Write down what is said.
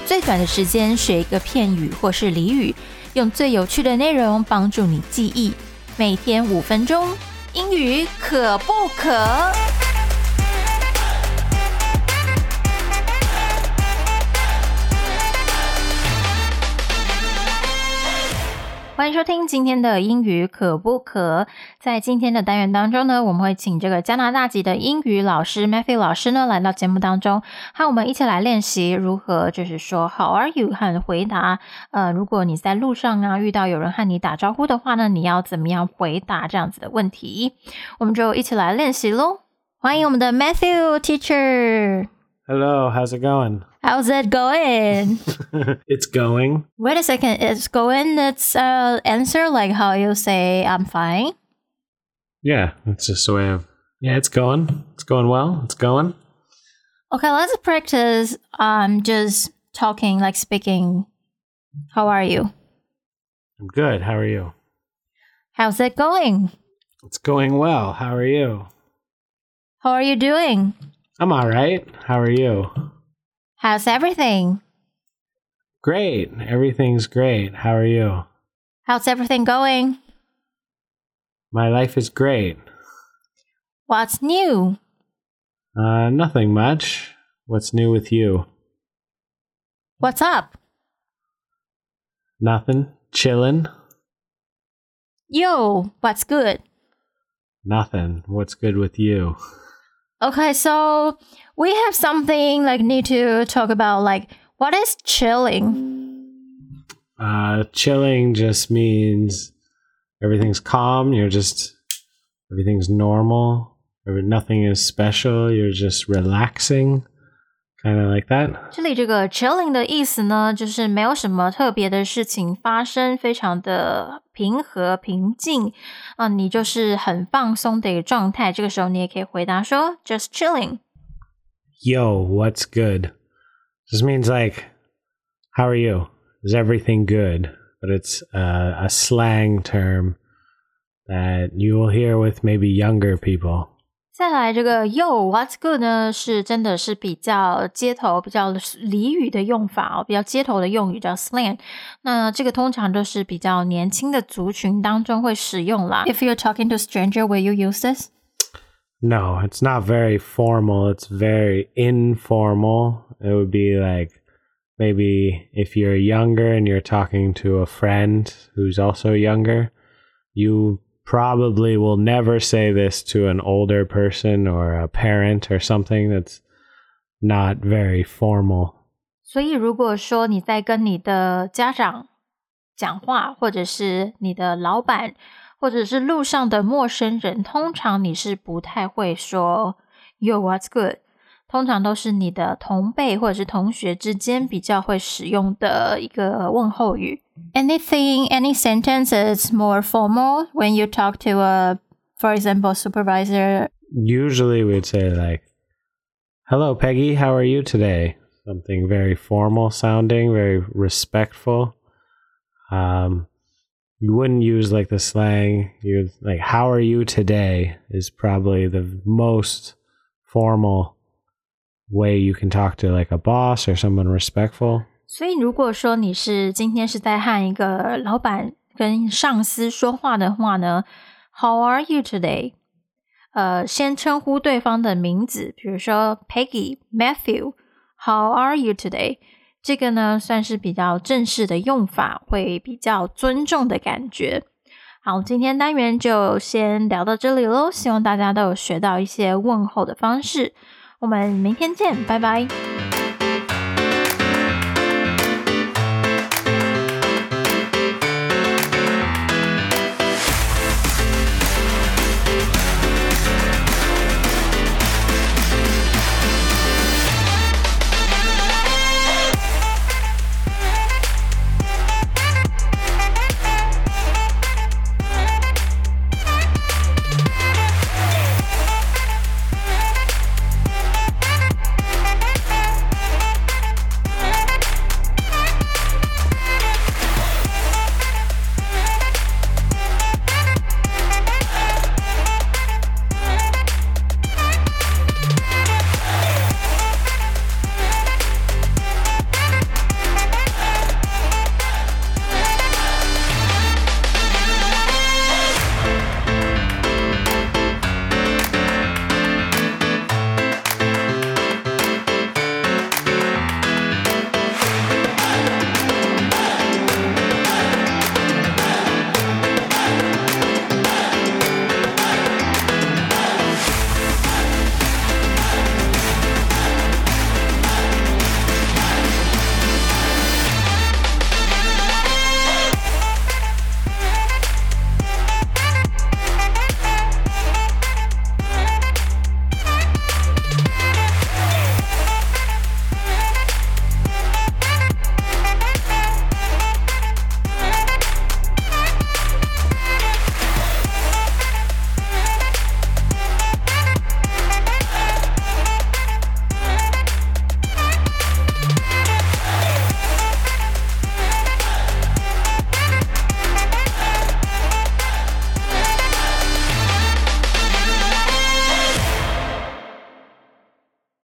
最短的时间学一个片语或是俚语，用最有趣的内容帮助你记忆。每天五分钟，英语可不可？迎收听今天的英语可不可？在今天的单元当中呢，我们会请这个加拿大籍的英语老师 Matthew 老师呢来到节目当中，和我们一起来练习如何就是说 How are you 和回答。呃，如果你在路上啊遇到有人和你打招呼的话呢，你要怎么样回答这样子的问题？我们就一起来练习喽！欢迎我们的 Matthew Teacher。Hello, how's it going? How's it going? it's going. Wait a second. It's going. It's uh answer like how you say I'm fine. Yeah, it's just a way of yeah, it's going. It's going well. It's going. Okay, let's practice. Um, just talking like speaking. How are you? I'm good. How are you? How's it going? It's going well. How are you? How are you doing? I'm all right. How are you? How's everything? Great. Everything's great. How are you? How's everything going? My life is great. What's new? Uh, nothing much. What's new with you? What's up? Nothing. Chillin'. Yo, what's good? Nothing. What's good with you? Okay, so we have something like need to talk about like what is chilling? Uh, chilling just means everything's calm. You're just everything's normal. Nothing is special. You're just relaxing, kind of like that. 这里这个 chilling 的意思呢，就是没有什么特别的事情发生，非常的平和平静啊、你就是很放松的一个状态。这个时候你也可以回答说 just chilling。 Yo, what's good? Just means like, how are you? Is everything good? But it's uh, a slang term that you will hear with maybe younger people. 再来这个 yo what's good 呢，是真的是比较街头、比较俚语的用法哦，比较街头的用语叫 slang。那这个通常都是比较年轻的族群当中会使用啦。If you're talking to stranger, will you use this? No, it's not very formal. It's very informal. It would be like maybe if you're younger and you're talking to a friend who's also younger, you probably will never say this to an older person or a parent or something that's not very formal. 所以，如果说你在跟你的家长讲话，或者是你的老板，或者是路上的陌生人，通常你是不太会说 “Yo, what's good”。通常都是你的同辈或者是同学之间比较会使用的一个问候语。 Anything, any sentence is more formal when you talk to a, for example, supervisor. Usually we'd say like, "Hello Peggy, how are you today?" Something very formal sounding, very respectful. Um you wouldn't use like the slang. You like, "How are you today?" is probably the most formal way you can talk to like a boss or someone respectful. 所以，如果说你是今天是在和一个老板跟上司说话的话呢，How are you today？呃，先称呼对方的名字，比如说 Peggy、Matthew，How are you today？这个呢算是比较正式的用法，会比较尊重的感觉。好，今天单元就先聊到这里喽，希望大家都有学到一些问候的方式。我们明天见，拜拜。